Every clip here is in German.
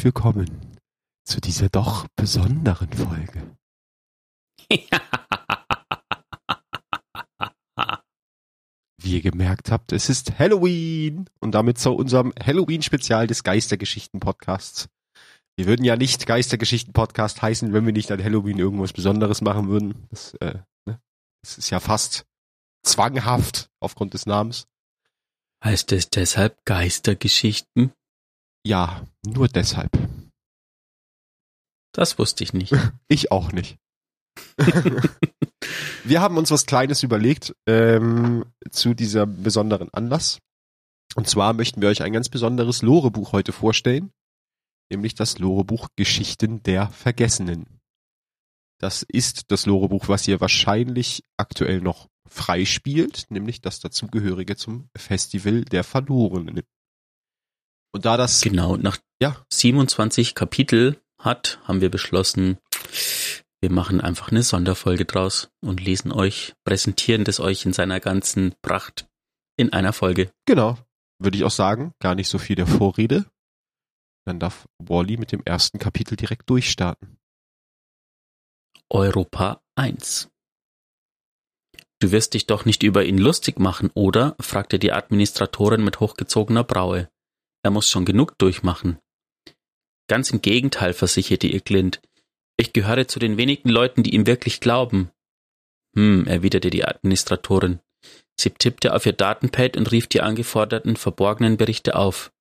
herzlich willkommen zu dieser doch besonderen Folge. Wie ihr gemerkt habt, es ist Halloween und damit zu unserem Halloween-Spezial des Geistergeschichten-Podcasts. Wir würden ja nicht Geistergeschichten-Podcast heißen, wenn wir nicht an Halloween irgendwas Besonderes machen würden. Das, äh, ne? das ist ja fast zwanghaft aufgrund des Namens. Heißt es deshalb Geistergeschichten? Ja, nur deshalb. Das wusste ich nicht. Ich auch nicht. wir haben uns was Kleines überlegt ähm, zu dieser besonderen Anlass. Und zwar möchten wir euch ein ganz besonderes Lorebuch heute vorstellen, nämlich das Lorebuch Geschichten der Vergessenen. Das ist das Lorebuch, was ihr wahrscheinlich aktuell noch freispielt, nämlich das dazugehörige zum Festival der Verlorenen. Und da das genau nach ja. 27 Kapitel hat, haben wir beschlossen, wir machen einfach eine Sonderfolge draus und lesen euch, präsentieren das euch in seiner ganzen Pracht in einer Folge. Genau, würde ich auch sagen, gar nicht so viel der Vorrede. Dann darf Wally mit dem ersten Kapitel direkt durchstarten. Europa 1 Du wirst dich doch nicht über ihn lustig machen, oder? fragte die Administratorin mit hochgezogener Braue. Er muss schon genug durchmachen. Ganz im Gegenteil, versicherte ihr Clint. Ich gehöre zu den wenigen Leuten, die ihm wirklich glauben. Hm, erwiderte die Administratorin. Sie tippte auf ihr Datenpad und rief die angeforderten verborgenen Berichte auf.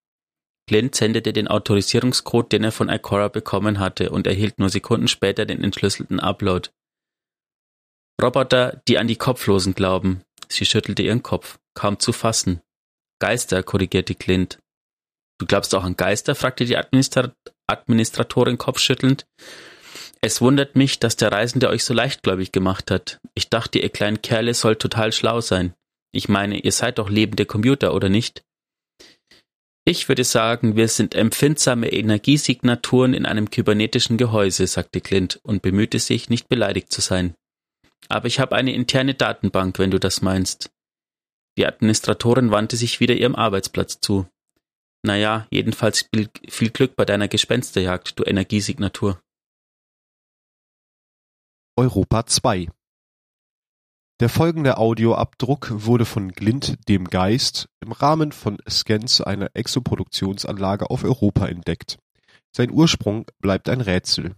Clint sendete den Autorisierungscode, den er von Ikora bekommen hatte, und erhielt nur Sekunden später den entschlüsselten Upload. Roboter, die an die Kopflosen glauben. Sie schüttelte ihren Kopf. Kaum zu fassen. Geister, korrigierte Clint. Du glaubst auch an Geister? fragte die Administra Administratorin kopfschüttelnd. Es wundert mich, dass der Reisende euch so leichtgläubig gemacht hat. Ich dachte, ihr kleinen Kerle sollt total schlau sein. Ich meine, ihr seid doch lebende Computer, oder nicht? Ich würde sagen, wir sind empfindsame Energiesignaturen in einem kybernetischen Gehäuse, sagte Clint und bemühte sich, nicht beleidigt zu sein. Aber ich habe eine interne Datenbank, wenn du das meinst. Die Administratorin wandte sich wieder ihrem Arbeitsplatz zu. Naja, jedenfalls viel Glück bei deiner Gespensterjagd, du Energiesignatur. Europa 2 Der folgende Audioabdruck wurde von Glint dem Geist im Rahmen von Scans einer Exoproduktionsanlage auf Europa entdeckt. Sein Ursprung bleibt ein Rätsel.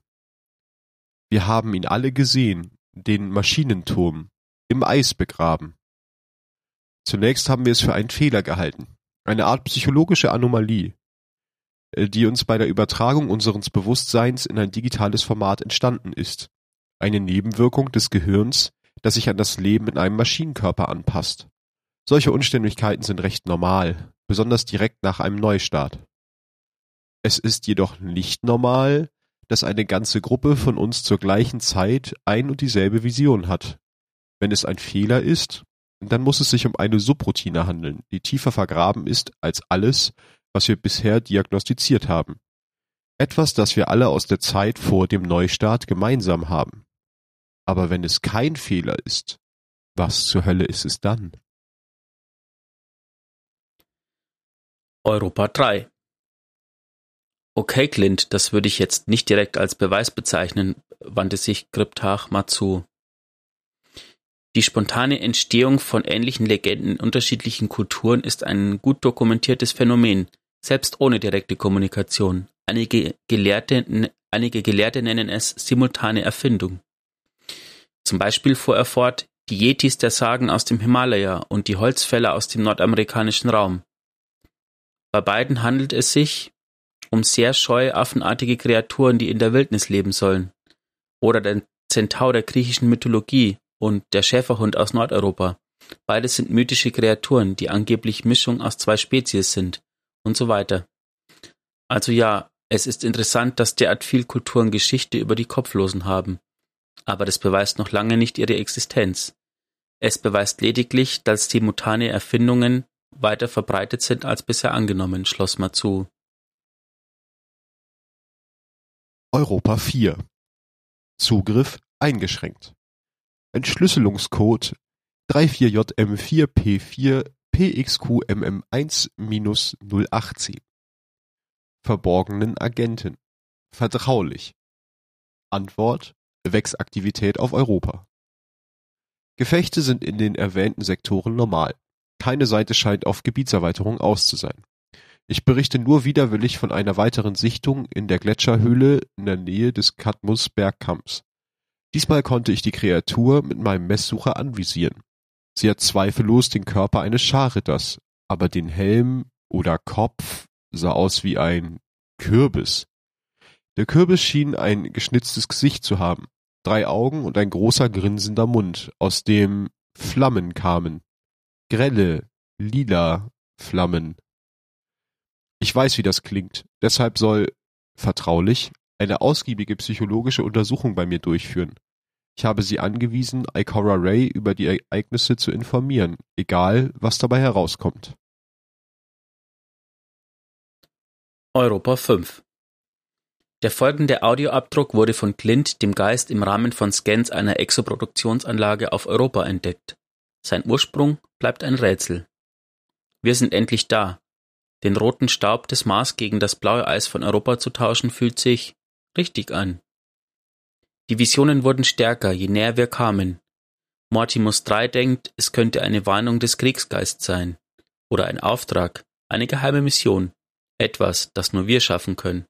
Wir haben ihn alle gesehen, den Maschinenturm, im Eis begraben. Zunächst haben wir es für einen Fehler gehalten. Eine Art psychologische Anomalie, äh, die uns bei der Übertragung unseres Bewusstseins in ein digitales Format entstanden ist. Eine Nebenwirkung des Gehirns, das sich an das Leben in einem Maschinenkörper anpasst. Solche Unstimmigkeiten sind recht normal, besonders direkt nach einem Neustart. Es ist jedoch nicht normal, dass eine ganze Gruppe von uns zur gleichen Zeit ein und dieselbe Vision hat. Wenn es ein Fehler ist, dann muss es sich um eine Subroutine handeln, die tiefer vergraben ist als alles, was wir bisher diagnostiziert haben. Etwas, das wir alle aus der Zeit vor dem Neustart gemeinsam haben. Aber wenn es kein Fehler ist, was zur Hölle ist es dann? Europa 3 Okay, Clint, das würde ich jetzt nicht direkt als Beweis bezeichnen, wandte sich Kryptach mal zu. Die spontane Entstehung von ähnlichen Legenden in unterschiedlichen Kulturen ist ein gut dokumentiertes Phänomen, selbst ohne direkte Kommunikation. Einige Gelehrte, einige Gelehrte nennen es simultane Erfindung. Zum Beispiel fuhr er fort, die Yetis der Sagen aus dem Himalaya und die Holzfäller aus dem nordamerikanischen Raum. Bei beiden handelt es sich um sehr scheu affenartige Kreaturen, die in der Wildnis leben sollen. Oder den Zentaur der griechischen Mythologie, und der Schäferhund aus Nordeuropa. Beide sind mythische Kreaturen, die angeblich Mischung aus zwei Spezies sind und so weiter. Also ja, es ist interessant, dass derart viel Kulturen Geschichte über die Kopflosen haben. Aber das beweist noch lange nicht ihre Existenz. Es beweist lediglich, dass die mutane Erfindungen weiter verbreitet sind als bisher angenommen, schloss zu. Europa 4 Zugriff eingeschränkt Entschlüsselungscode 34JM4P4PXQMM1-018 verborgenen Agenten. Vertraulich. Antwort Wechsaktivität auf Europa. Gefechte sind in den erwähnten Sektoren normal. Keine Seite scheint auf Gebietserweiterung aus zu sein. Ich berichte nur widerwillig von einer weiteren Sichtung in der Gletscherhöhle in der Nähe des Cadmus-Bergkamms. Diesmal konnte ich die Kreatur mit meinem Messsucher anvisieren. Sie hat zweifellos den Körper eines Scharritters, aber den Helm oder Kopf sah aus wie ein Kürbis. Der Kürbis schien ein geschnitztes Gesicht zu haben, drei Augen und ein großer grinsender Mund, aus dem Flammen kamen. Grelle, lila Flammen. Ich weiß, wie das klingt, deshalb soll, vertraulich, eine ausgiebige psychologische Untersuchung bei mir durchführen. Ich habe sie angewiesen, Ikora Ray über die Ereignisse zu informieren, egal was dabei herauskommt. Europa 5 Der folgende Audioabdruck wurde von Clint dem Geist im Rahmen von Scans einer Exoproduktionsanlage auf Europa entdeckt. Sein Ursprung bleibt ein Rätsel. Wir sind endlich da. Den roten Staub des Mars gegen das blaue Eis von Europa zu tauschen, fühlt sich richtig an. Die Visionen wurden stärker, je näher wir kamen. Mortimus III denkt, es könnte eine Warnung des Kriegsgeists sein. Oder ein Auftrag, eine geheime Mission. Etwas, das nur wir schaffen können.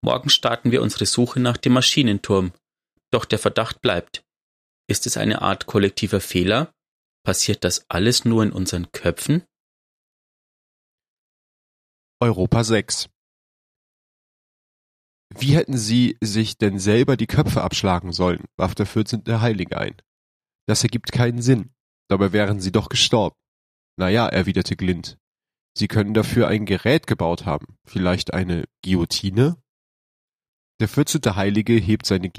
Morgen starten wir unsere Suche nach dem Maschinenturm. Doch der Verdacht bleibt. Ist es eine Art kollektiver Fehler? Passiert das alles nur in unseren Köpfen? Europa 6 Wie hätten sie sich denn selber die Köpfe abschlagen sollen, warf der vierzehnte Heilige ein. Das ergibt keinen Sinn. Dabei wären sie doch gestorben. Na ja, erwiderte Glint. Sie können dafür ein Gerät gebaut haben. Vielleicht eine Guillotine? Der vierzehnte Heilige hebt seine,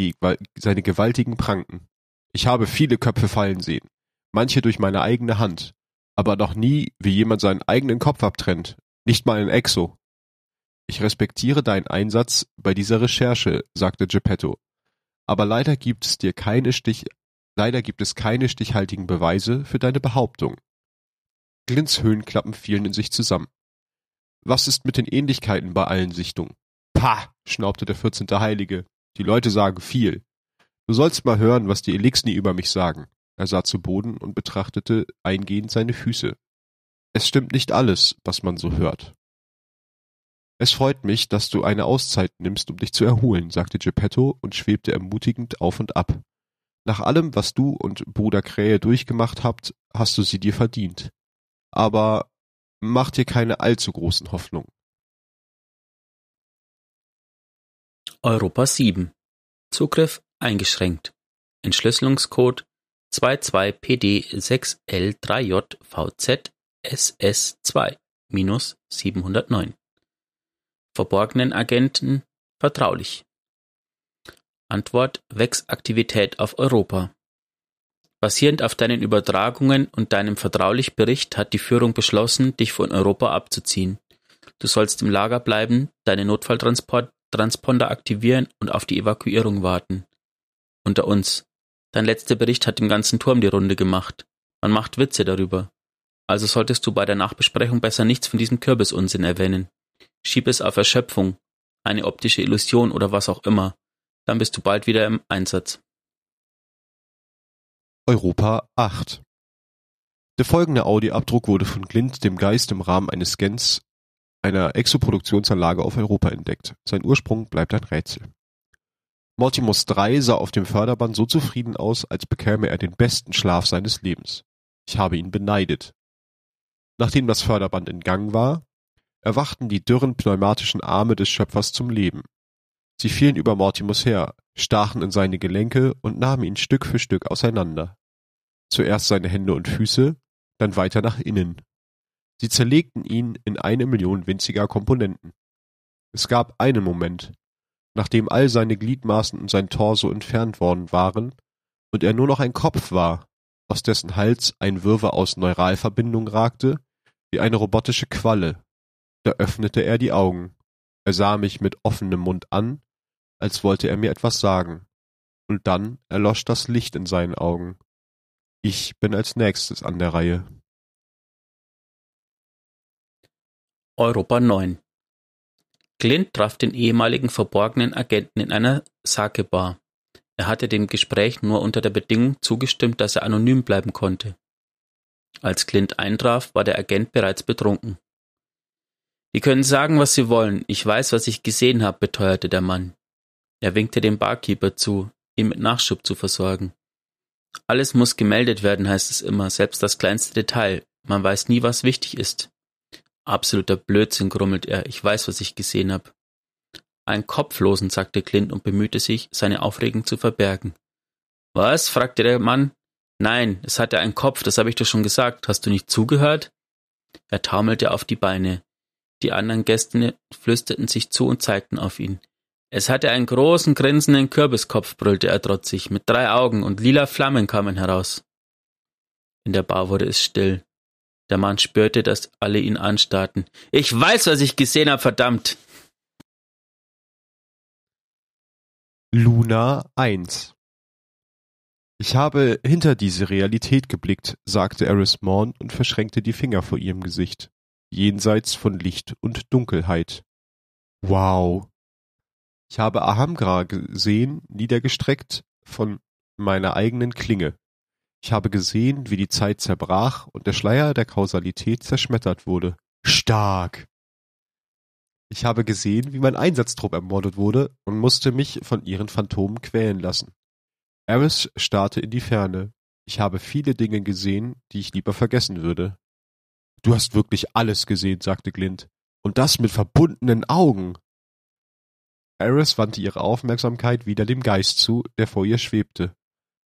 seine gewaltigen Pranken. Ich habe viele Köpfe fallen sehen. Manche durch meine eigene Hand. Aber noch nie, wie jemand seinen eigenen Kopf abtrennt, nicht mal in Exo. Ich respektiere deinen Einsatz bei dieser Recherche, sagte Geppetto. Aber leider gibt es dir keine Stich, leider gibt es keine stichhaltigen Beweise für deine Behauptung. Glints Höhenklappen fielen in sich zusammen. Was ist mit den Ähnlichkeiten bei allen Sichtungen? Pah, schnaubte der vierzehnte Heilige. Die Leute sagen viel. Du sollst mal hören, was die Elixni über mich sagen. Er sah zu Boden und betrachtete eingehend seine Füße. Es stimmt nicht alles, was man so hört. Es freut mich, dass du eine Auszeit nimmst, um dich zu erholen, sagte Geppetto und schwebte ermutigend auf und ab. Nach allem, was du und Bruder Krähe durchgemacht habt, hast du sie dir verdient. Aber mach dir keine allzu großen Hoffnungen. Europa 7 Zugriff eingeschränkt. Entschlüsselungscode 22PD6L3JVZ SS2-709. Verborgenen Agenten vertraulich. Antwort Wechsaktivität auf Europa. Basierend auf deinen Übertragungen und deinem vertraulich Bericht hat die Führung beschlossen, dich von Europa abzuziehen. Du sollst im Lager bleiben, deine Notfalltransponder aktivieren und auf die Evakuierung warten. Unter uns. Dein letzter Bericht hat im ganzen Turm die Runde gemacht. Man macht Witze darüber. Also solltest du bei der Nachbesprechung besser nichts von diesem Kürbisunsinn erwähnen. Schieb es auf Erschöpfung, eine optische Illusion oder was auch immer. Dann bist du bald wieder im Einsatz. Europa 8 Der folgende Audioabdruck wurde von Glint dem Geist im Rahmen eines Scans einer Exoproduktionsanlage auf Europa entdeckt. Sein Ursprung bleibt ein Rätsel. Mortimus III sah auf dem Förderband so zufrieden aus, als bekäme er den besten Schlaf seines Lebens. Ich habe ihn beneidet. Nachdem das Förderband in Gang war, erwachten die dürren pneumatischen Arme des Schöpfers zum Leben. Sie fielen über Mortimus her, stachen in seine Gelenke und nahmen ihn Stück für Stück auseinander. Zuerst seine Hände und Füße, dann weiter nach innen. Sie zerlegten ihn in eine Million winziger Komponenten. Es gab einen Moment, nachdem all seine Gliedmaßen und sein Torso entfernt worden waren und er nur noch ein Kopf war, aus dessen Hals ein Wirrwarr aus Neuralverbindungen ragte wie eine robotische Qualle. Da öffnete er die Augen. Er sah mich mit offenem Mund an, als wollte er mir etwas sagen. Und dann erlosch das Licht in seinen Augen. Ich bin als nächstes an der Reihe. Europa 9 Clint traf den ehemaligen verborgenen Agenten in einer Sake-Bar. Er hatte dem Gespräch nur unter der Bedingung zugestimmt, dass er anonym bleiben konnte. Als Clint eintraf, war der Agent bereits betrunken. Sie können sagen, was Sie wollen. Ich weiß, was ich gesehen habe, beteuerte der Mann. Er winkte dem Barkeeper zu, ihn mit Nachschub zu versorgen. Alles muss gemeldet werden, heißt es immer, selbst das kleinste Detail. Man weiß nie, was wichtig ist. Absoluter Blödsinn, grummelt er. Ich weiß, was ich gesehen habe. Ein Kopflosen, sagte Clint und bemühte sich, seine Aufregung zu verbergen. Was? fragte der Mann. Nein, es hatte einen Kopf, das habe ich doch schon gesagt. Hast du nicht zugehört? Er taumelte auf die Beine. Die anderen Gäste flüsterten sich zu und zeigten auf ihn. Es hatte einen großen, grinsenden Kürbiskopf, brüllte er trotzig, mit drei Augen und lila Flammen kamen heraus. In der Bar wurde es still. Der Mann spürte, dass alle ihn anstarrten. Ich weiß, was ich gesehen habe, verdammt! Luna 1 Ich habe hinter diese Realität geblickt, sagte Eris Morn und verschränkte die Finger vor ihrem Gesicht, jenseits von Licht und Dunkelheit. Wow. Ich habe Ahamgra gesehen, niedergestreckt von meiner eigenen Klinge. Ich habe gesehen, wie die Zeit zerbrach und der Schleier der Kausalität zerschmettert wurde. Stark! Ich habe gesehen, wie mein Einsatztrupp ermordet wurde und musste mich von ihren Phantomen quälen lassen. Eris starrte in die Ferne. Ich habe viele Dinge gesehen, die ich lieber vergessen würde. Du hast wirklich alles gesehen, sagte Glint. Und das mit verbundenen Augen. Eris wandte ihre Aufmerksamkeit wieder dem Geist zu, der vor ihr schwebte.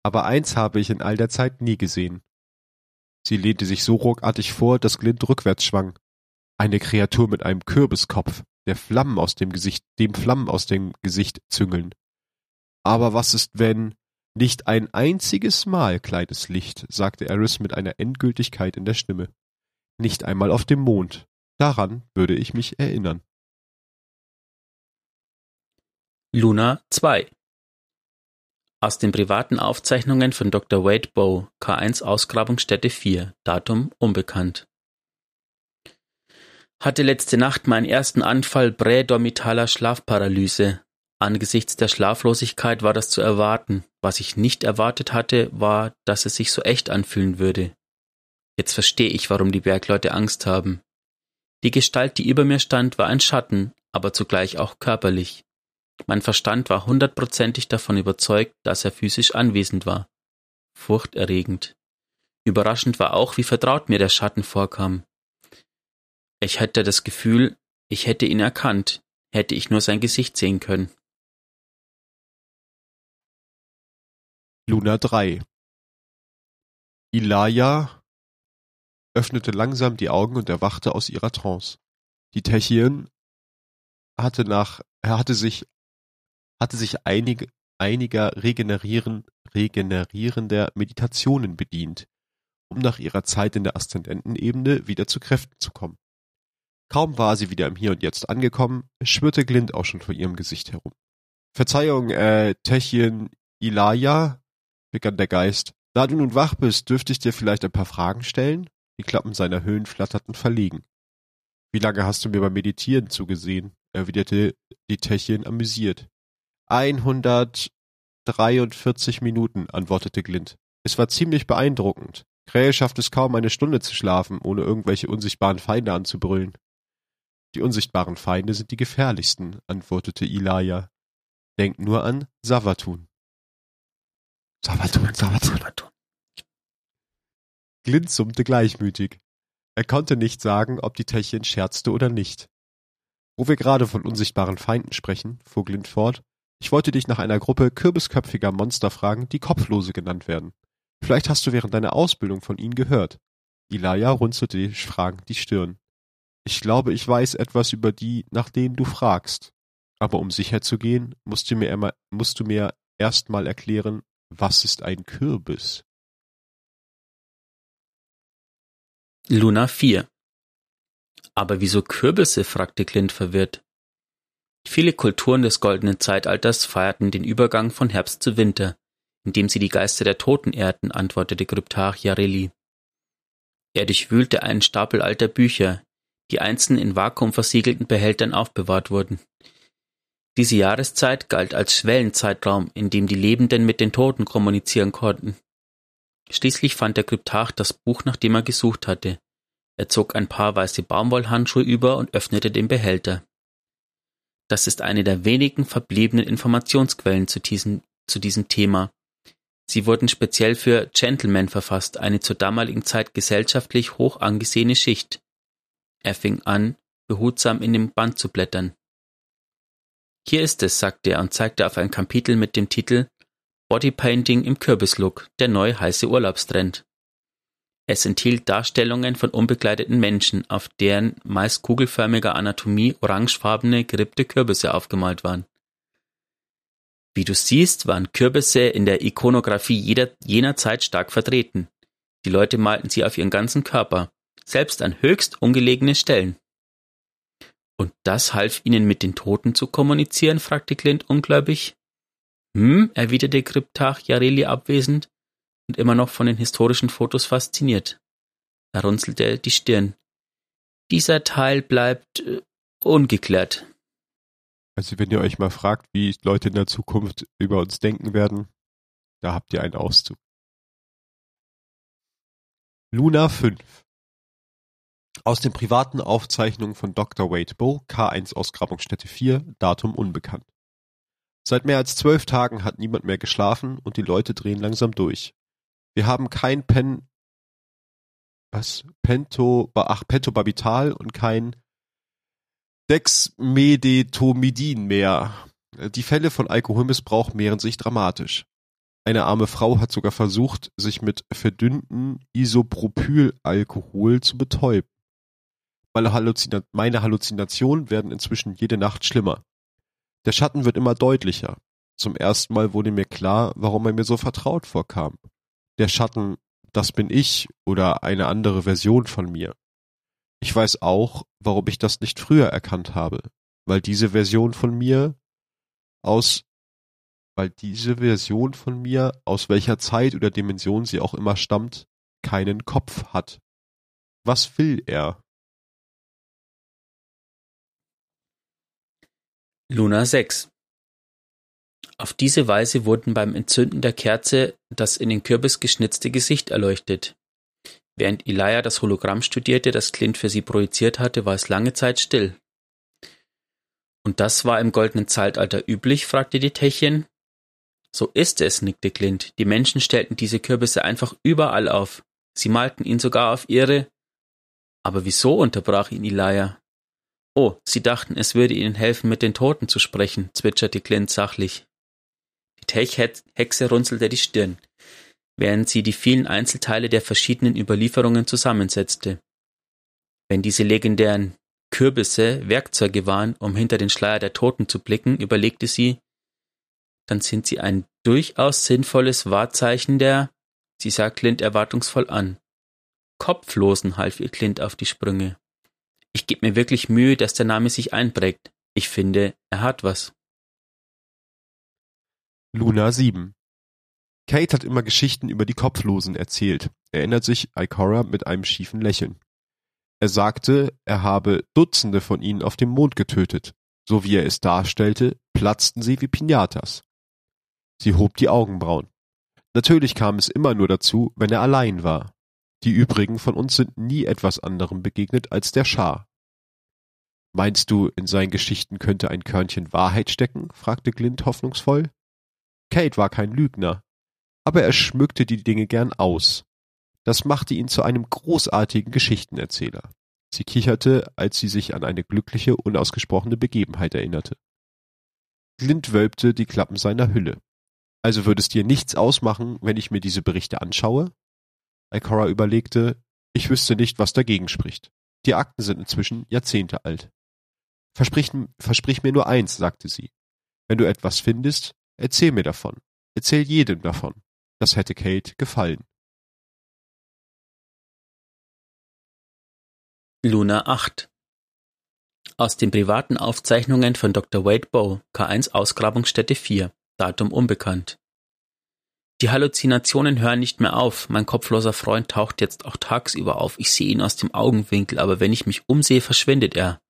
Aber eins habe ich in all der Zeit nie gesehen. Sie lehnte sich so ruckartig vor, dass Glint rückwärts schwang. Eine Kreatur mit einem Kürbiskopf, der Flammen aus dem Gesicht, dem Flammen aus dem Gesicht züngeln. Aber was ist, wenn nicht ein einziges Mal, kleines Licht, sagte Eris mit einer Endgültigkeit in der Stimme. Nicht einmal auf dem Mond. Daran würde ich mich erinnern. Luna 2 aus den privaten Aufzeichnungen von Dr. Wade Bow, K1 Ausgrabungsstätte 4, Datum unbekannt. Hatte letzte Nacht meinen ersten Anfall prädormitaler Schlafparalyse. Angesichts der Schlaflosigkeit war das zu erwarten. Was ich nicht erwartet hatte, war, dass es sich so echt anfühlen würde. Jetzt verstehe ich, warum die Bergleute Angst haben. Die Gestalt, die über mir stand, war ein Schatten, aber zugleich auch körperlich. Mein Verstand war hundertprozentig davon überzeugt, dass er physisch anwesend war. Furchterregend. Überraschend war auch, wie vertraut mir der Schatten vorkam. Ich hatte das Gefühl, ich hätte ihn erkannt, hätte ich nur sein Gesicht sehen können. Luna 3 Ilaya öffnete langsam die Augen und erwachte aus ihrer Trance. Die Techien hatte nach, er hatte sich hatte sich einig, einiger regenerieren, regenerierender Meditationen bedient, um nach ihrer Zeit in der Aszendentenebene wieder zu Kräften zu kommen. Kaum war sie wieder im Hier und Jetzt angekommen, schwirrte Glint auch schon vor ihrem Gesicht herum. Verzeihung, äh, Techien Ilaya, begann der Geist. Da du nun wach bist, dürfte ich dir vielleicht ein paar Fragen stellen? Die Klappen seiner Höhlen flatterten verlegen. Wie lange hast du mir beim Meditieren zugesehen? erwiderte die Techien amüsiert. Einhundertdreiundvierzig Minuten, antwortete Glint. Es war ziemlich beeindruckend. Krähe schafft es kaum eine Stunde zu schlafen, ohne irgendwelche unsichtbaren Feinde anzubrüllen. Die unsichtbaren Feinde sind die gefährlichsten, antwortete Ilaya. Denk nur an Savatun. Savatun, Savatun. Savatun. Glint summte gleichmütig. Er konnte nicht sagen, ob die Techin scherzte oder nicht. Wo wir gerade von unsichtbaren Feinden sprechen, fuhr Glint fort, ich wollte dich nach einer Gruppe kürbisköpfiger Monster fragen, die Kopflose genannt werden. Vielleicht hast du während deiner Ausbildung von ihnen gehört. Ilaya runzelte fragend die Stirn. Ich glaube, ich weiß etwas über die, nach denen du fragst. Aber um sicher zu gehen, musst du mir, immer, musst du mir erst mal erklären, was ist ein Kürbis? Luna 4 Aber wieso Kürbisse? fragte Clint verwirrt. Viele Kulturen des Goldenen Zeitalters feierten den Übergang von Herbst zu Winter, indem sie die Geister der Toten ehrten, antwortete Kryptarch Yareli. Er durchwühlte einen Stapel alter Bücher, die einzeln in Vakuum versiegelten Behältern aufbewahrt wurden. Diese Jahreszeit galt als Schwellenzeitraum, in dem die Lebenden mit den Toten kommunizieren konnten. Schließlich fand der Kryptarch das Buch, nach dem er gesucht hatte. Er zog ein paar weiße Baumwollhandschuhe über und öffnete den Behälter. Das ist eine der wenigen verbliebenen Informationsquellen zu diesem, zu diesem Thema. Sie wurden speziell für Gentlemen verfasst, eine zur damaligen Zeit gesellschaftlich hoch angesehene Schicht. Er fing an, behutsam in dem Band zu blättern. Hier ist es, sagte er und zeigte auf ein Kapitel mit dem Titel Bodypainting im Kürbislook, der neue heiße Urlaubstrend. Es enthielt Darstellungen von unbekleideten Menschen, auf deren meist kugelförmiger Anatomie orangefarbene, gerippte Kürbisse aufgemalt waren. Wie du siehst, waren Kürbisse in der Ikonografie jeder, jener Zeit stark vertreten. Die Leute malten sie auf ihren ganzen Körper, selbst an höchst ungelegene Stellen. Und das half ihnen mit den Toten zu kommunizieren? fragte Clint ungläubig. Hm, erwiderte Kryptach Jareli abwesend und immer noch von den historischen Fotos fasziniert. Er runzelte die Stirn. Dieser Teil bleibt äh, ungeklärt. Also wenn ihr euch mal fragt, wie Leute in der Zukunft über uns denken werden, da habt ihr einen Auszug. Luna 5 aus den privaten Aufzeichnungen von Dr. Wade Bow, K1 Ausgrabungsstätte 4, Datum unbekannt. Seit mehr als zwölf Tagen hat niemand mehr geschlafen und die Leute drehen langsam durch. Wir haben kein Pen, was? Pento, ach, Pentobarbital und kein Dexmedetomidin mehr. Die Fälle von Alkoholmissbrauch mehren sich dramatisch. Eine arme Frau hat sogar versucht, sich mit verdünnten Isopropylalkohol zu betäuben. Meine, Halluzina meine Halluzinationen werden inzwischen jede Nacht schlimmer. Der Schatten wird immer deutlicher. Zum ersten Mal wurde mir klar, warum er mir so vertraut vorkam. Der Schatten, das bin ich oder eine andere Version von mir. Ich weiß auch, warum ich das nicht früher erkannt habe, weil diese Version von mir aus weil diese Version von mir, aus welcher Zeit oder Dimension sie auch immer stammt, keinen Kopf hat. Was will er? Luna 6 Auf diese Weise wurden beim Entzünden der Kerze das in den Kürbis geschnitzte Gesicht erleuchtet. Während Elijah das Hologramm studierte, das Clint für sie projiziert hatte, war es lange Zeit still. Und das war im goldenen Zeitalter üblich? fragte die Techin. So ist es, nickte Clint. Die Menschen stellten diese Kürbisse einfach überall auf. Sie malten ihn sogar auf ihre. Aber wieso? unterbrach ihn Elijah. Oh, Sie dachten, es würde Ihnen helfen, mit den Toten zu sprechen, zwitscherte Clint sachlich. Die Tech-Hexe runzelte die Stirn, während sie die vielen Einzelteile der verschiedenen Überlieferungen zusammensetzte. Wenn diese legendären Kürbisse Werkzeuge waren, um hinter den Schleier der Toten zu blicken, überlegte sie, dann sind sie ein durchaus sinnvolles Wahrzeichen der, sie sah Clint erwartungsvoll an. Kopflosen half ihr Clint auf die Sprünge. Ich gebe mir wirklich Mühe, dass der Name sich einprägt. Ich finde, er hat was. Luna 7 Kate hat immer Geschichten über die Kopflosen erzählt, erinnert sich Ikora mit einem schiefen Lächeln. Er sagte, er habe Dutzende von ihnen auf dem Mond getötet. So wie er es darstellte, platzten sie wie Pinatas. Sie hob die Augenbrauen. Natürlich kam es immer nur dazu, wenn er allein war. Die übrigen von uns sind nie etwas anderem begegnet als der Schar. Meinst du, in seinen Geschichten könnte ein Körnchen Wahrheit stecken? fragte Glint hoffnungsvoll. Kate war kein Lügner, aber er schmückte die Dinge gern aus. Das machte ihn zu einem großartigen Geschichtenerzähler. Sie kicherte, als sie sich an eine glückliche, unausgesprochene Begebenheit erinnerte. Glint wölbte die Klappen seiner Hülle. Also würde es dir nichts ausmachen, wenn ich mir diese Berichte anschaue? Ikora überlegte, ich wüsste nicht, was dagegen spricht. Die Akten sind inzwischen Jahrzehnte alt. Versprich, versprich mir nur eins, sagte sie. Wenn du etwas findest, erzähl mir davon. Erzähl jedem davon. Das hätte Kate gefallen. Luna 8 Aus den privaten Aufzeichnungen von Dr. Wade Bow, K1 Ausgrabungsstätte 4, Datum unbekannt. Die Halluzinationen hören nicht mehr auf. Mein kopfloser Freund taucht jetzt auch tagsüber auf. Ich sehe ihn aus dem Augenwinkel, aber wenn ich mich umsehe, verschwindet er.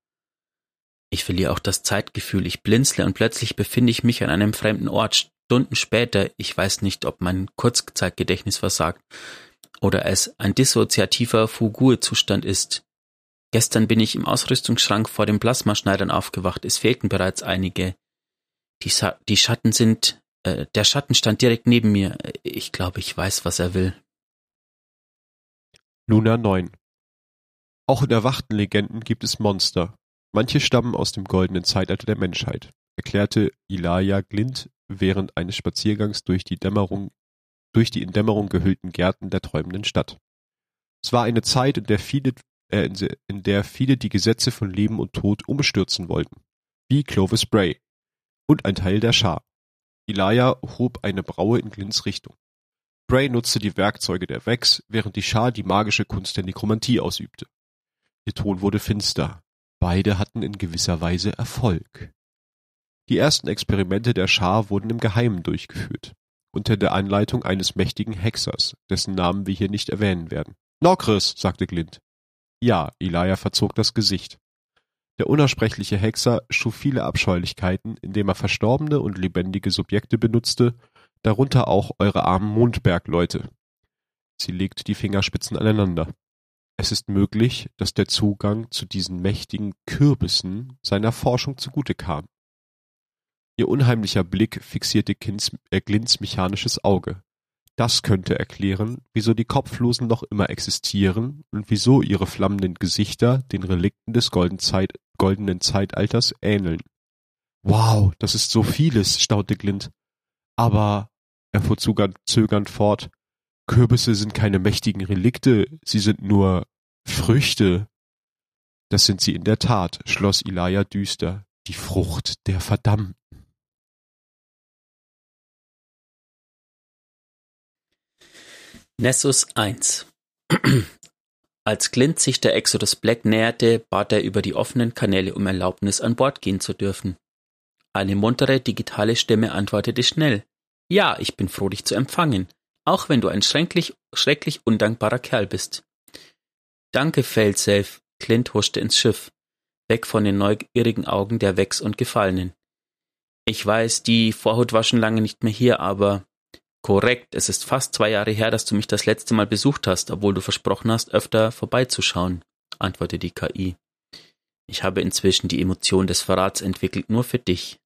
Ich verliere auch das Zeitgefühl. Ich blinzle und plötzlich befinde ich mich an einem fremden Ort. Stunden später, ich weiß nicht, ob mein Kurzzeitgedächtnis versagt oder es ein dissoziativer Fugue-Zustand ist. Gestern bin ich im Ausrüstungsschrank vor den Plasmaschneidern aufgewacht. Es fehlten bereits einige. Die, Sa die Schatten sind äh, der Schatten stand direkt neben mir. Ich glaube, ich weiß, was er will. Luna 9 Auch in erwachten Legenden gibt es Monster. Manche stammen aus dem goldenen Zeitalter der Menschheit, erklärte Elijah Glint während eines Spaziergangs durch die Dämmerung durch die in Dämmerung gehüllten Gärten der träumenden Stadt. Es war eine Zeit, in der viele, äh, in der viele die Gesetze von Leben und Tod umstürzen wollten, wie Clovis Bray und ein Teil der Schar. Elijah hob eine Braue in Glints Richtung. Bray nutzte die Werkzeuge der Vex, während die Schar die magische Kunst der Nekromantie ausübte. Ihr Ton wurde finster. Beide hatten in gewisser Weise Erfolg. Die ersten Experimente der Schar wurden im Geheimen durchgeführt, unter der Anleitung eines mächtigen Hexers, dessen Namen wir hier nicht erwähnen werden. Nokris, sagte Glint. Ja, Elijah verzog das Gesicht. Der unaussprechliche Hexer schuf viele Abscheulichkeiten, indem er verstorbene und lebendige Subjekte benutzte, darunter auch eure armen Mondbergleute. Sie legte die Fingerspitzen aneinander. Es ist möglich, dass der Zugang zu diesen mächtigen Kürbissen seiner Forschung zugute kam. Ihr unheimlicher Blick fixierte Kins, äh, Glints mechanisches Auge. Das könnte erklären, wieso die Kopflosen noch immer existieren und wieso ihre flammenden Gesichter den Relikten des goldenen Zeitalters ähneln. Wow, das ist so vieles, staunte Glint. Aber, er fuhr zögernd fort, Kürbisse sind keine mächtigen Relikte, sie sind nur Früchte. Das sind sie in der Tat, schloss Elijah düster, die Frucht der Verdammten. Nessus 1 Als Clint sich der Exodus Black näherte, bat er über die offenen Kanäle um Erlaubnis, an Bord gehen zu dürfen. Eine muntere digitale Stimme antwortete schnell. Ja, ich bin froh, dich zu empfangen, auch wenn du ein schrecklich, schrecklich undankbarer Kerl bist. Danke, Failsafe. Clint huschte ins Schiff, weg von den neugierigen Augen der Wex und Gefallenen. Ich weiß, die Vorhut war schon lange nicht mehr hier, aber Korrekt, es ist fast zwei Jahre her, dass du mich das letzte Mal besucht hast, obwohl du versprochen hast, öfter vorbeizuschauen, antwortete die KI. Ich habe inzwischen die Emotion des Verrats entwickelt, nur für dich.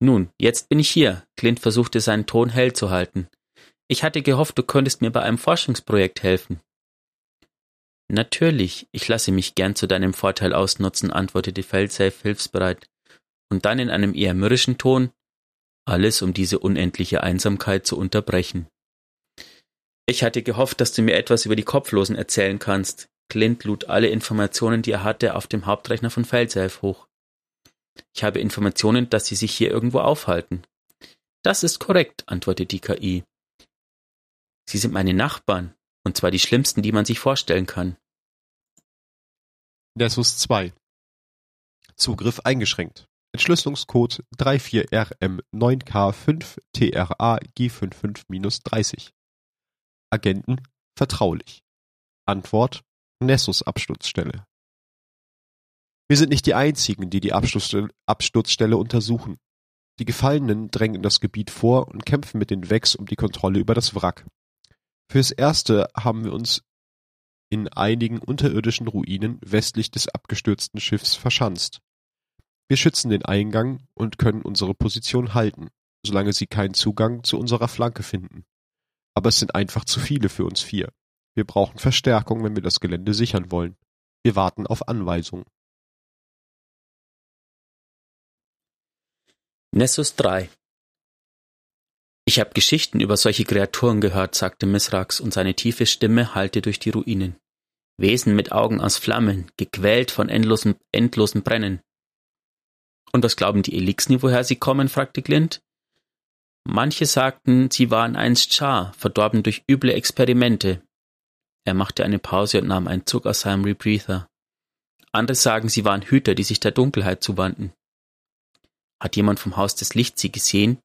Nun, jetzt bin ich hier. Clint versuchte seinen Ton hell zu halten. Ich hatte gehofft, du könntest mir bei einem Forschungsprojekt helfen. Natürlich, ich lasse mich gern zu deinem Vorteil ausnutzen, antwortete Felsafe hilfsbereit. Und dann in einem eher mürrischen Ton, alles um diese unendliche Einsamkeit zu unterbrechen. Ich hatte gehofft, dass du mir etwas über die Kopflosen erzählen kannst. Clint lud alle Informationen, die er hatte, auf dem Hauptrechner von Feldsafe hoch. Ich habe Informationen, dass sie sich hier irgendwo aufhalten. Das ist korrekt, antwortete die KI. Sie sind meine Nachbarn, und zwar die schlimmsten, die man sich vorstellen kann. Nessus 2 Zugriff eingeschränkt. Entschlüsselungscode 34RM9K5TRA-G55-30. Agenten vertraulich. Antwort Nessus-Absturzstelle. Wir sind nicht die Einzigen, die die Absturzstelle untersuchen. Die Gefallenen drängen in das Gebiet vor und kämpfen mit den Vex um die Kontrolle über das Wrack. Fürs Erste haben wir uns in einigen unterirdischen Ruinen westlich des abgestürzten Schiffs verschanzt. Wir schützen den Eingang und können unsere Position halten, solange sie keinen Zugang zu unserer Flanke finden. Aber es sind einfach zu viele für uns vier. Wir brauchen Verstärkung, wenn wir das Gelände sichern wollen. Wir warten auf Anweisungen. Nessus 3 Ich habe Geschichten über solche Kreaturen gehört, sagte Misrax, und seine tiefe Stimme hallte durch die Ruinen. Wesen mit Augen aus Flammen, gequält von endlosen, endlosen Brennen. Und was glauben die Elixni, woher sie kommen? fragte Glint. Manche sagten, sie waren einst Schar, verdorben durch üble Experimente. Er machte eine Pause und nahm einen Zug aus seinem Rebreather. Andere sagen, sie waren Hüter, die sich der Dunkelheit zuwandten. Hat jemand vom Haus des Lichts sie gesehen?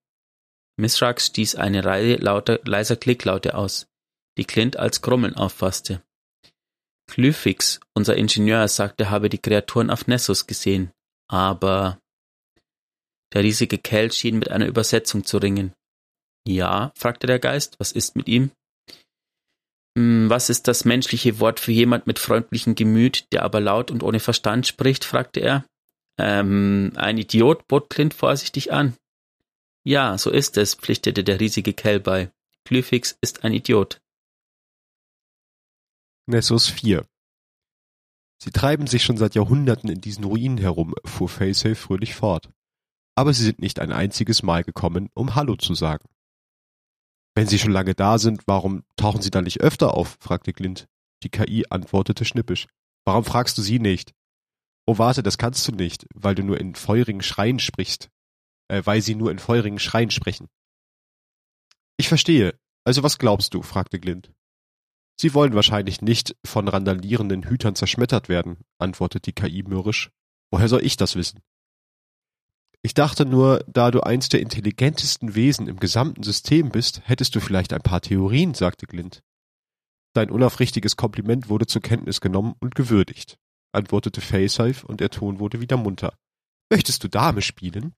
Missrach stieß eine Reihe lauter, leiser Klicklaute aus, die Clint als Grummeln auffasste. Glyphix, unser Ingenieur, sagte, habe die Kreaturen auf Nessus gesehen, aber der riesige Kerl schien mit einer Übersetzung zu ringen. Ja, fragte der Geist, was ist mit ihm? Hm, was ist das menschliche Wort für jemand mit freundlichem Gemüt, der aber laut und ohne Verstand spricht? fragte er. Ähm, ein Idiot, bot Clint vorsichtig an. Ja, so ist es, pflichtete der riesige Kell bei. Glyphix ist ein Idiot. Nessus 4 Sie treiben sich schon seit Jahrhunderten in diesen Ruinen herum, fuhr Facehafe fröhlich fort. Aber sie sind nicht ein einziges Mal gekommen, um Hallo zu sagen. Wenn Sie schon lange da sind, warum tauchen Sie dann nicht öfter auf? fragte Glint. Die KI antwortete schnippisch. Warum fragst du sie nicht? Oh, warte, das kannst du nicht, weil du nur in feurigen Schreien sprichst. Äh, weil sie nur in feurigen Schreien sprechen. Ich verstehe. Also was glaubst du? fragte Glint. Sie wollen wahrscheinlich nicht von randalierenden Hütern zerschmettert werden, antwortete die KI mürrisch. Woher soll ich das wissen? Ich dachte nur, da du eins der intelligentesten Wesen im gesamten System bist, hättest du vielleicht ein paar Theorien, sagte Glint. Dein unaufrichtiges Kompliment wurde zur Kenntnis genommen und gewürdigt, antwortete Facehive und der Ton wurde wieder munter. Möchtest du Dame spielen?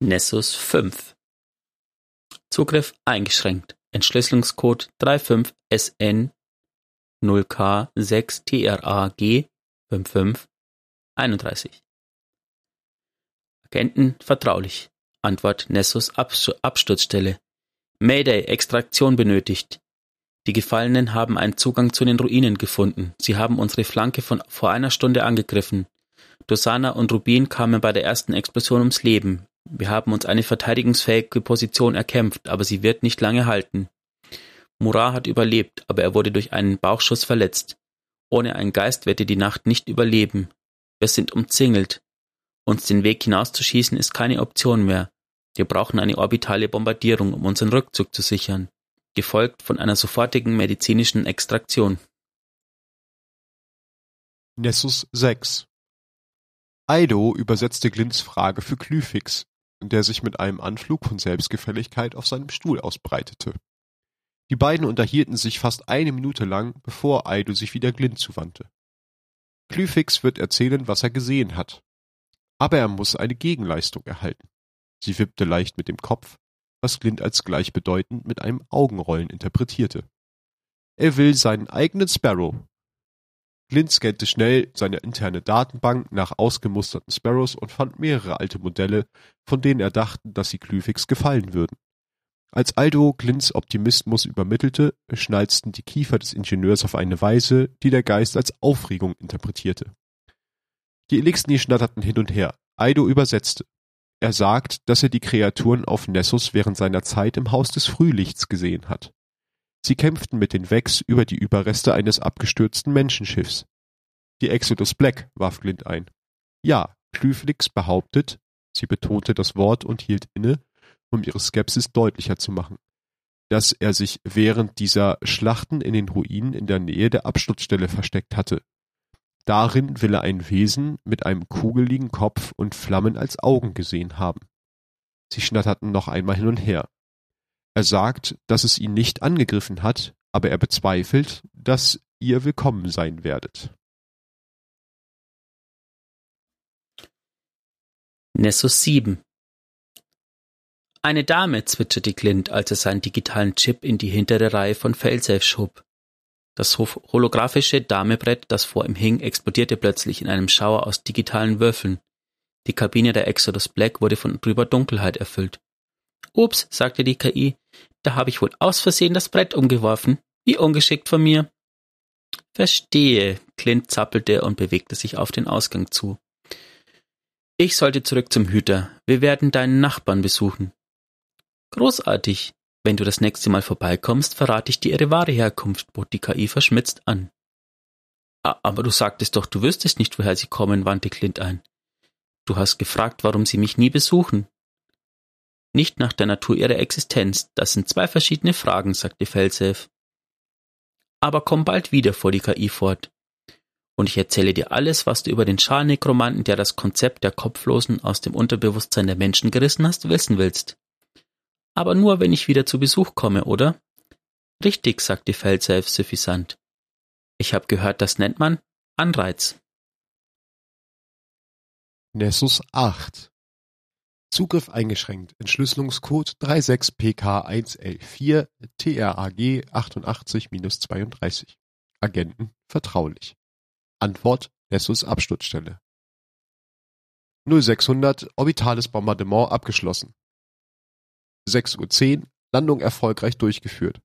Nessus 5 Zugriff eingeschränkt. Entschlüsselungscode 35SN 0K6TRAG 55 31. Agenten vertraulich. Antwort Nessus Absturzstelle. Mayday, Extraktion benötigt. Die Gefallenen haben einen Zugang zu den Ruinen gefunden. Sie haben unsere Flanke von vor einer Stunde angegriffen. Dosana und Rubin kamen bei der ersten Explosion ums Leben. Wir haben uns eine verteidigungsfähige Position erkämpft, aber sie wird nicht lange halten. Murat hat überlebt, aber er wurde durch einen Bauchschuss verletzt. Ohne einen Geist wird er die Nacht nicht überleben. Wir sind umzingelt. Uns den Weg hinauszuschießen ist keine Option mehr. Wir brauchen eine orbitale Bombardierung, um unseren Rückzug zu sichern, gefolgt von einer sofortigen medizinischen Extraktion. Nessus 6 Aido übersetzte Glints Frage für Glyphix, der sich mit einem Anflug von Selbstgefälligkeit auf seinem Stuhl ausbreitete. Die beiden unterhielten sich fast eine Minute lang, bevor Aido sich wieder Glint zuwandte. Glyphix wird erzählen, was er gesehen hat. Aber er muss eine Gegenleistung erhalten. Sie wippte leicht mit dem Kopf, was Glint als gleichbedeutend mit einem Augenrollen interpretierte. Er will seinen eigenen Sparrow. Glint scannte schnell seine interne Datenbank nach ausgemusterten Sparrows und fand mehrere alte Modelle, von denen er dachte, dass sie Glyphix gefallen würden. Als Aldo Glints Optimismus übermittelte, schnalzten die Kiefer des Ingenieurs auf eine Weise, die der Geist als Aufregung interpretierte. Die Elixni schnatterten hin und her. Aido übersetzte. Er sagt, dass er die Kreaturen auf Nessus während seiner Zeit im Haus des Frühlichts gesehen hat. Sie kämpften mit den Vex über die Überreste eines abgestürzten Menschenschiffs. Die Exodus Black, warf Glint ein. Ja, Klüflix behauptet, sie betonte das Wort und hielt inne, um ihre Skepsis deutlicher zu machen, dass er sich während dieser Schlachten in den Ruinen in der Nähe der Absturzstelle versteckt hatte. Darin will er ein Wesen mit einem kugeligen Kopf und Flammen als Augen gesehen haben. Sie schnatterten noch einmal hin und her. Er sagt, dass es ihn nicht angegriffen hat, aber er bezweifelt, dass ihr willkommen sein werdet. Nessus 7 eine Dame, zwitscherte Clint, als er seinen digitalen Chip in die hintere Reihe von Failsafe schob. Das holographische Damebrett, das vor ihm hing, explodierte plötzlich in einem Schauer aus digitalen Würfeln. Die Kabine der Exodus Black wurde von drüber Dunkelheit erfüllt. Ups, sagte die KI, da habe ich wohl aus Versehen das Brett umgeworfen. Wie ungeschickt von mir. Verstehe. Clint zappelte und bewegte sich auf den Ausgang zu. Ich sollte zurück zum Hüter. Wir werden deinen Nachbarn besuchen. Großartig. Wenn du das nächste Mal vorbeikommst, verrate ich dir ihre wahre Herkunft, bot die KI verschmitzt an. Aber du sagtest doch, du wüsstest nicht, woher sie kommen, wandte Clint ein. Du hast gefragt, warum sie mich nie besuchen. Nicht nach der Natur ihrer Existenz, das sind zwei verschiedene Fragen, sagte Felsev. Aber komm bald wieder, fuhr die KI fort. Und ich erzähle dir alles, was du über den Schalnekromanten, der das Konzept der Kopflosen aus dem Unterbewusstsein der Menschen gerissen hast, wissen willst. Aber nur, wenn ich wieder zu Besuch komme, oder? Richtig, sagte Felsafe suffisant. Ich habe gehört, das nennt man Anreiz. Nessus 8 Zugriff eingeschränkt. Entschlüsselungscode 36PK1L4 TRAG 88-32. Agenten vertraulich. Antwort Nessus Absturzstelle. 0600 Orbitales Bombardement abgeschlossen. 6.10 Uhr Landung erfolgreich durchgeführt.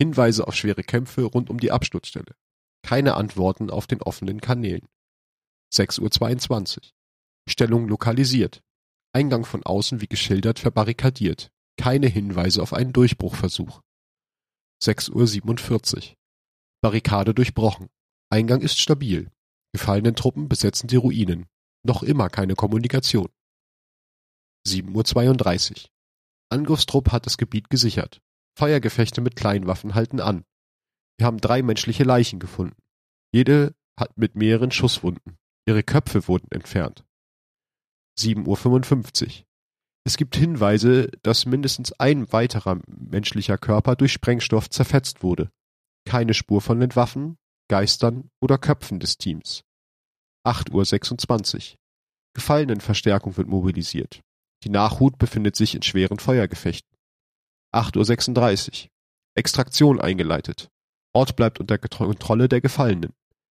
Hinweise auf schwere Kämpfe rund um die Absturzstelle. Keine Antworten auf den offenen Kanälen. 6.22 Uhr Stellung lokalisiert. Eingang von außen wie geschildert verbarrikadiert. Keine Hinweise auf einen Durchbruchversuch. 6.47 Uhr. Barrikade durchbrochen. Eingang ist stabil. Gefallenen Truppen besetzen die Ruinen. Noch immer keine Kommunikation. 7.32 Uhr. Angriffstrupp hat das Gebiet gesichert. Feuergefechte mit Kleinwaffen halten an. Wir haben drei menschliche Leichen gefunden. Jede hat mit mehreren Schusswunden. Ihre Köpfe wurden entfernt. 7.55 Uhr. Es gibt Hinweise, dass mindestens ein weiterer menschlicher Körper durch Sprengstoff zerfetzt wurde. Keine Spur von den Waffen, Geistern oder Köpfen des Teams. 8.26 Uhr. Gefallenenverstärkung wird mobilisiert. Die Nachhut befindet sich in schweren Feuergefechten. 8.36 Uhr. Extraktion eingeleitet. Ort bleibt unter Kontrolle der Gefallenen.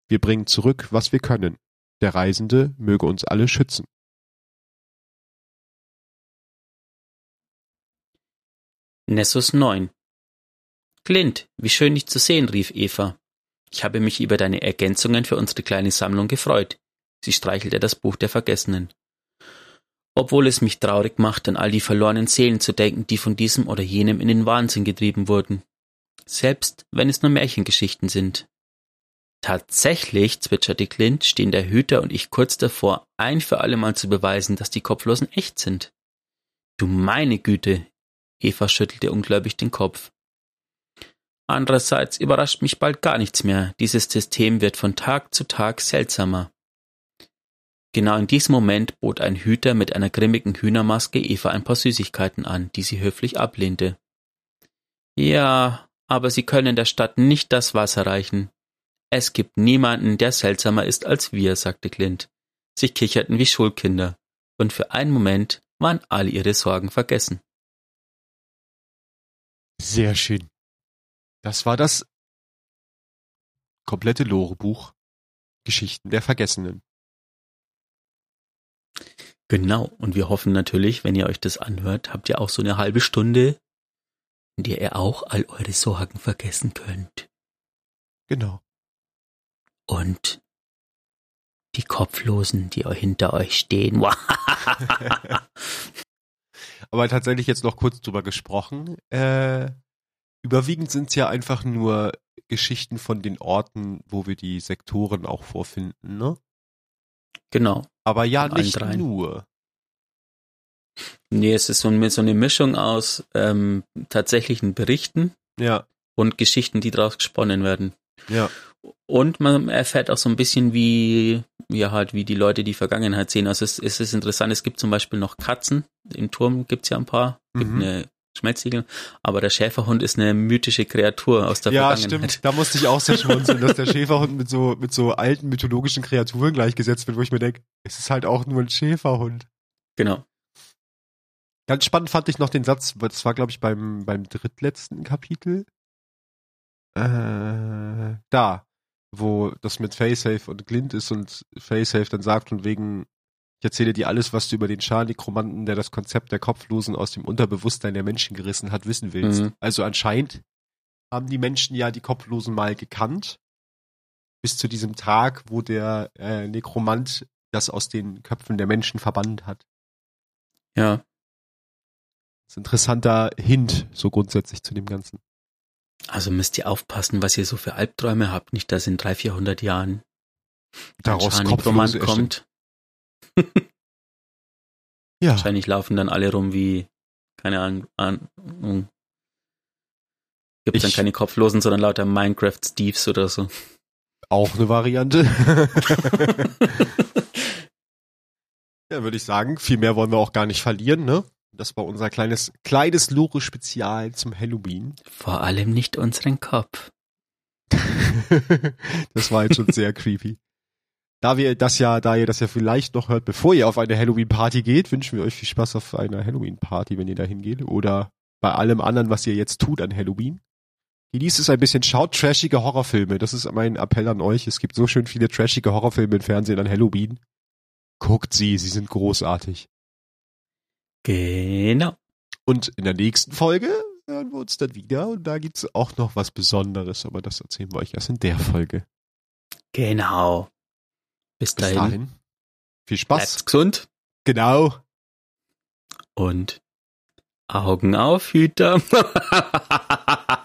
Wir bringen zurück, was wir können. Der Reisende möge uns alle schützen. Nessus 9 Clint, wie schön dich zu sehen, rief Eva. Ich habe mich über deine Ergänzungen für unsere kleine Sammlung gefreut. Sie streichelte das Buch der Vergessenen. Obwohl es mich traurig macht, an all die verlorenen Seelen zu denken, die von diesem oder jenem in den Wahnsinn getrieben wurden. Selbst wenn es nur Märchengeschichten sind. Tatsächlich, zwitscherte Clint, stehen der Hüter und ich kurz davor, ein für alle Mal zu beweisen, dass die Kopflosen echt sind. Du meine Güte, Eva schüttelte ungläubig den Kopf. Andererseits überrascht mich bald gar nichts mehr. Dieses System wird von Tag zu Tag seltsamer. Genau in diesem Moment bot ein Hüter mit einer grimmigen Hühnermaske Eva ein paar Süßigkeiten an, die sie höflich ablehnte. Ja, aber sie können der Stadt nicht das Wasser reichen. Es gibt niemanden, der seltsamer ist als wir, sagte Clint. Sie kicherten wie Schulkinder, und für einen Moment waren all ihre Sorgen vergessen. Sehr schön. Das war das komplette Lorebuch Geschichten der Vergessenen. Genau, und wir hoffen natürlich, wenn ihr euch das anhört, habt ihr auch so eine halbe Stunde, in der ihr auch all eure Sorgen vergessen könnt. Genau. Und die Kopflosen, die hinter euch stehen. Aber tatsächlich jetzt noch kurz drüber gesprochen. Äh, überwiegend sind es ja einfach nur Geschichten von den Orten, wo wir die Sektoren auch vorfinden, ne? Genau. Aber ja, nicht nur. Nee, es ist so, so eine Mischung aus ähm, tatsächlichen Berichten ja. und Geschichten, die daraus gesponnen werden. Ja. Und man erfährt auch so ein bisschen, wie, ja, halt, wie die Leute die Vergangenheit sehen. Also es, es ist interessant, es gibt zum Beispiel noch Katzen. Im Turm gibt's ja ein paar. Gibt mhm. eine Schmelzsiegel. Aber der Schäferhund ist eine mythische Kreatur aus der ja, Vergangenheit. Ja, stimmt. Da musste ich auch sehr schmunzeln, dass der Schäferhund mit so, mit so alten mythologischen Kreaturen gleichgesetzt wird, wo ich mir denke, es ist halt auch nur ein Schäferhund. Genau. Ganz spannend fand ich noch den Satz, das war glaube ich beim, beim drittletzten Kapitel. Äh, da, wo das mit Facesafe und Glint ist und Facesafe dann sagt von wegen, ich erzähle dir alles, was du über den Scharnikromanten, der das Konzept der Kopflosen aus dem Unterbewusstsein der Menschen gerissen hat, wissen willst. Mhm. Also anscheinend haben die Menschen ja die Kopflosen mal gekannt. Bis zu diesem Tag, wo der äh, Nekromant das aus den Köpfen der Menschen verbannt hat. Ja. Das ist ein interessanter Hint, so grundsätzlich zu dem Ganzen. Also müsst ihr aufpassen, was ihr so für Albträume habt, nicht dass in drei, vierhundert Jahren daraus Kopflose kommt. ja. Wahrscheinlich laufen dann alle rum wie, keine Ahnung, gibt es dann keine Kopflosen, sondern lauter Minecraft-Steves oder so. Auch eine Variante. ja, würde ich sagen, viel mehr wollen wir auch gar nicht verlieren, ne? Das war unser kleines, kleines Lore-Spezial zum Halloween. Vor allem nicht unseren Kopf. das war jetzt schon sehr creepy. Da wir das ja, da ihr das ja vielleicht noch hört, bevor ihr auf eine Halloween-Party geht, wünschen wir euch viel Spaß auf einer Halloween-Party, wenn ihr da hingeht. Oder bei allem anderen, was ihr jetzt tut an Halloween. Genießt es ein bisschen, schaut trashige Horrorfilme. Das ist mein Appell an euch. Es gibt so schön viele trashige Horrorfilme im Fernsehen an Halloween. Guckt sie, sie sind großartig. Genau. Und in der nächsten Folge hören wir uns dann wieder und da gibt's auch noch was Besonderes, aber das erzählen wir euch erst in der Folge. Genau. Bis dahin. Bis dahin. Viel Spaß. Bleibt's gesund. Genau. Und Augen auf, Hüter.